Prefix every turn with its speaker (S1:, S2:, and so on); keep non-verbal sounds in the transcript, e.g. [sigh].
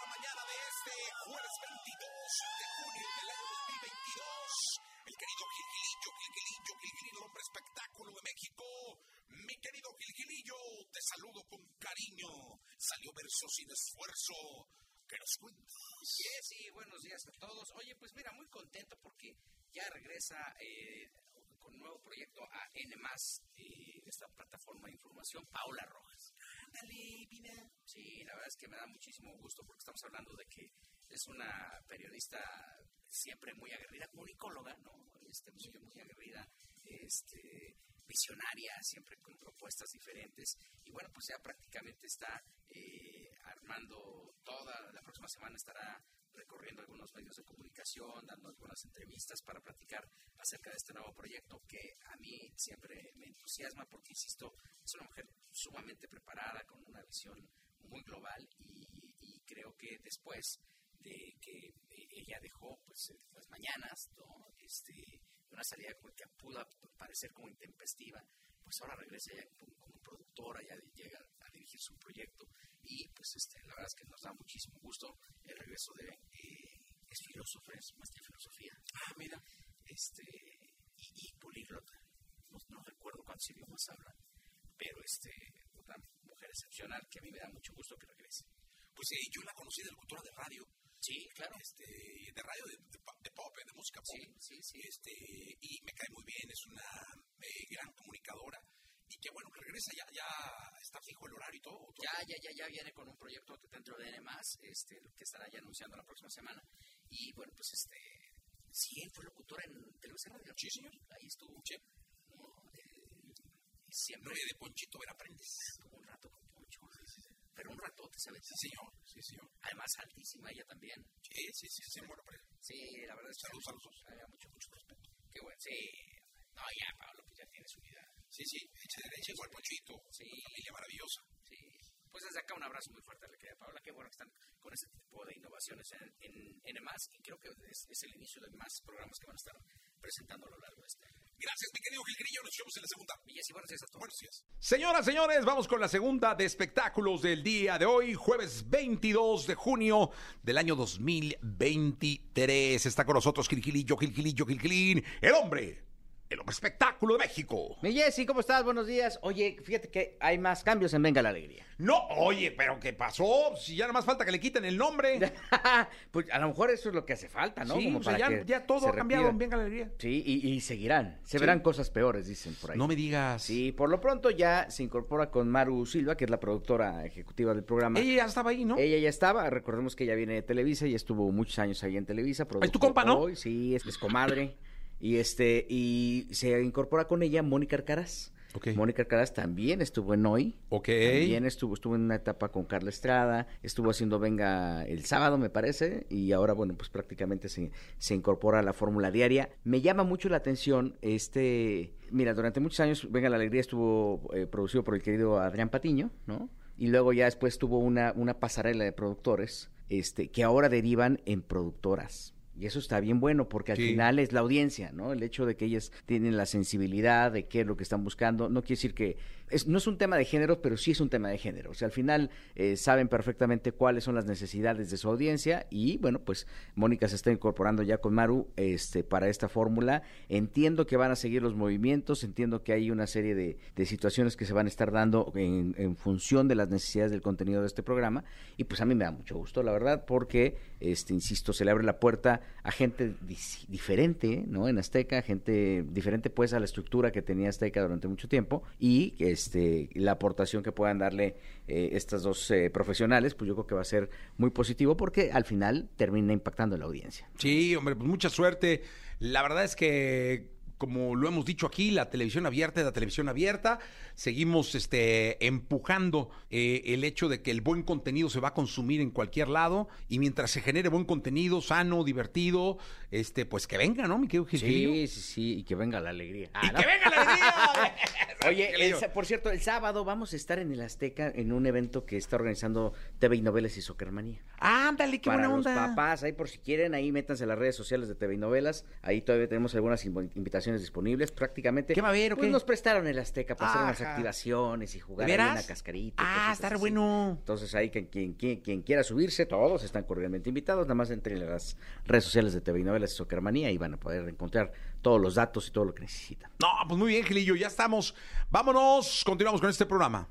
S1: la
S2: mañana de este jueves 22 de junio del año 2022. El querido Gilgilillo, Gilgilillo, Gilgilillo, el hombre espectáculo de México. Mi querido Gilgilillo, te saludo con cariño. Salió verso
S1: sin esfuerzo. Que nos cuentas.
S3: Sí, sí, buenos días a todos. Oye, pues mira, muy contento porque ya regresa eh, con un nuevo proyecto a N, eh, esta plataforma de información, Paola Rojas.
S1: Ándale.
S3: Sí, la verdad es que me da muchísimo gusto porque estamos hablando de que es una periodista siempre muy aguerrida, comunicóloga, ¿no? Este, muy, muy aguerrida, este, visionaria, siempre con propuestas diferentes. Y bueno, pues ya prácticamente está eh, armando toda, la próxima semana estará recorriendo algunos medios de comunicación, dando algunas entrevistas para platicar acerca de este nuevo proyecto que a mí siempre me entusiasma porque, insisto, es una mujer sumamente preparada, con una visión muy global y, y creo que después de que ella dejó pues las mañanas, ¿no? este, una salida que pudo parecer como intempestiva, pues ahora regresa ya como, como productora, ya llega a dirigir su proyecto y pues este, la verdad es que nos da muchísimo gusto el regreso de eh, es filósofa, es maestra de filosofía.
S1: Ah, mira.
S3: Este, y, y políglota. No, no, recuerdo cuántos idiomas habla, pero este, mujer excepcional que a mí me da mucho gusto que regrese.
S1: Pues eh, yo la conocí de locutora de radio.
S3: Sí, claro.
S1: Este, de radio, de, de, de pop, de música pop.
S3: Sí, sí, sí.
S1: Este, y me cae muy bien, es una eh, gran comunicadora. Y que bueno, que regresa, ya, ya está fijo el horario y todo. todo.
S3: Ya, ya, ya, ya viene con un proyecto dentro de N+, este, que estará ya anunciando la próxima semana. Y bueno, pues este, sí, él fue locutora en Televisa Radio.
S1: Sí, señor.
S3: Ahí estuvo.
S1: Sí.
S3: Eh, siempre.
S1: De Ponchito Veraprendes.
S3: Como un rato con Poncho. Pero un ratote, ¿sabes?
S1: Sí, señor. Sí, señor.
S3: Además, altísima ella también.
S1: Sí, sí, sí, sí, bueno, pero...
S3: Sí, la verdad es que.
S1: Saludos a los dos.
S3: Había mucho, mucho respeto. Qué bueno. Sí. No, ya, Pablo, pues ya tiene su vida.
S1: Sí, sí, echa derecha, igual Ponchito.
S3: Sí.
S1: Una familia maravillosa.
S3: Sí. Pues desde acá un abrazo muy fuerte a la querida Paola. Qué bueno que están con ese tipo de innovaciones en, en, en más y creo que es, es, el inicio de más programas que van a estar presentando a lo largo de este año.
S1: Gracias, mi querido Gilgrillo. Nos vemos en la segunda.
S3: Villas y buenos días a todos.
S1: Buenos días.
S2: Señoras, señores, vamos con la segunda de espectáculos del día de hoy, jueves 22 de junio del año 2023. Está con nosotros Gilgilillo, Gilgilillo, Gilgilín, el hombre, el hombre espectáculo de México.
S4: Mi Jessy, ¿cómo estás? Buenos días. Oye, fíjate que hay más cambios en Venga la Alegría.
S2: No, oye, pero ¿qué pasó? Si ya nada más falta que le quiten el nombre. [laughs]
S4: pues a lo mejor eso es lo que hace falta, ¿no?
S2: Sí,
S4: Como
S2: o sea,
S4: para
S2: ya,
S4: que
S2: ya todo ha cambiado en. Venga la Alegría.
S4: Sí, y, y seguirán. Se
S2: Sí.
S4: verán cosas peores, dicen por ahí.
S2: No me digas.
S4: Sí, por lo pronto ya se incorpora con Maru Silva, que es la productora ejecutiva del programa.
S2: Ella ya estaba ahí, ¿no?
S4: Ella ya estaba, recordemos que ella viene de Televisa y estuvo muchos años ahí en Televisa.
S2: tu
S4: produjo
S2: compa, ¿no?
S4: Hoy, sí, es, es comadre. [laughs] y este, y se incorpora con ella Mónica Arcaraz.
S2: Ok.
S4: Mónica Arcaraz también estuvo en Hoy.
S2: Ok.
S4: También estuvo, estuvo en una etapa con Carla Estrada, estuvo haciendo Venga el sábado, me parece, y ahora, bueno, pues prácticamente se, se incorpora a la fórmula diaria. Me llama mucho la atención este... Mira, durante muchos años Venga la Alegría estuvo eh, producido por el querido Adrián Patiño, ¿no? Y luego ya después tuvo una, una pasarela de productores este, que ahora derivan en productoras. Y eso está bien bueno porque al
S2: Sí.
S4: final es la audiencia, ¿no? El hecho de que ellas tienen la sensibilidad de qué es lo que están buscando, no quiere decir que es, no es un tema de género, pero sí es un tema de género. O sea, al final eh, saben perfectamente cuáles son las necesidades de su audiencia y bueno, pues Mónica se está incorporando ya con Maru este, para esta fórmula. Entiendo que van a seguir los movimientos, entiendo que hay una serie de, de situaciones que se van a estar dando en, en función de las necesidades del contenido de este programa y pues a mí me da mucho gusto, la verdad, porque, este, insisto, se le abre la puerta a gente diferente, ¿no? En Azteca, gente diferente pues a la estructura que tenía Azteca durante mucho tiempo y este la aportación que puedan darle eh, estas dos eh, profesionales, pues yo creo que va a ser muy positivo porque al final termina impactando la audiencia.
S2: Sí, hombre, pues mucha suerte. La verdad es que, como lo hemos dicho aquí, la televisión abierta es la televisión abierta. Seguimos este, empujando eh, el hecho de que el buen contenido se va a consumir en cualquier lado y mientras se genere buen contenido, sano, divertido, este, pues que venga, ¿no, mi querido Gilgilillo?
S4: Sí, sí, sí, y que venga la alegría.
S2: ¡Y
S4: ¿no?
S2: que venga la alegría! [laughs]
S4: Oye, el por cierto, el sábado vamos a estar en el Azteca en un evento que está organizando TV y Novelas y Socermanía.
S2: Ándale, qué
S4: para
S2: buena
S4: los
S2: onda.
S4: papás, ahí por si quieren, ahí métanse a las redes sociales de TV y Novelas. Ahí todavía tenemos algunas inv- disponibles. Prácticamente.
S2: ¿Qué va a haber o
S4: pues
S2: qué?
S4: nos prestaron el Azteca para hacer unas activaciones y jugar
S2: ¿De
S4: ahí en la cascarita.
S2: Ah, estar
S4: así.
S2: bueno.
S4: Entonces ahí quien, quien, quien, quien quiera subirse, todos están cordialmente invitados. Nada más entren a las redes sociales de TV y Novelas y Socermanía y van a poder encontrar todos los datos y todo lo que necesitan.
S2: No, pues muy bien, Gilillo, ya estamos. Vámonos, continuamos con este programa.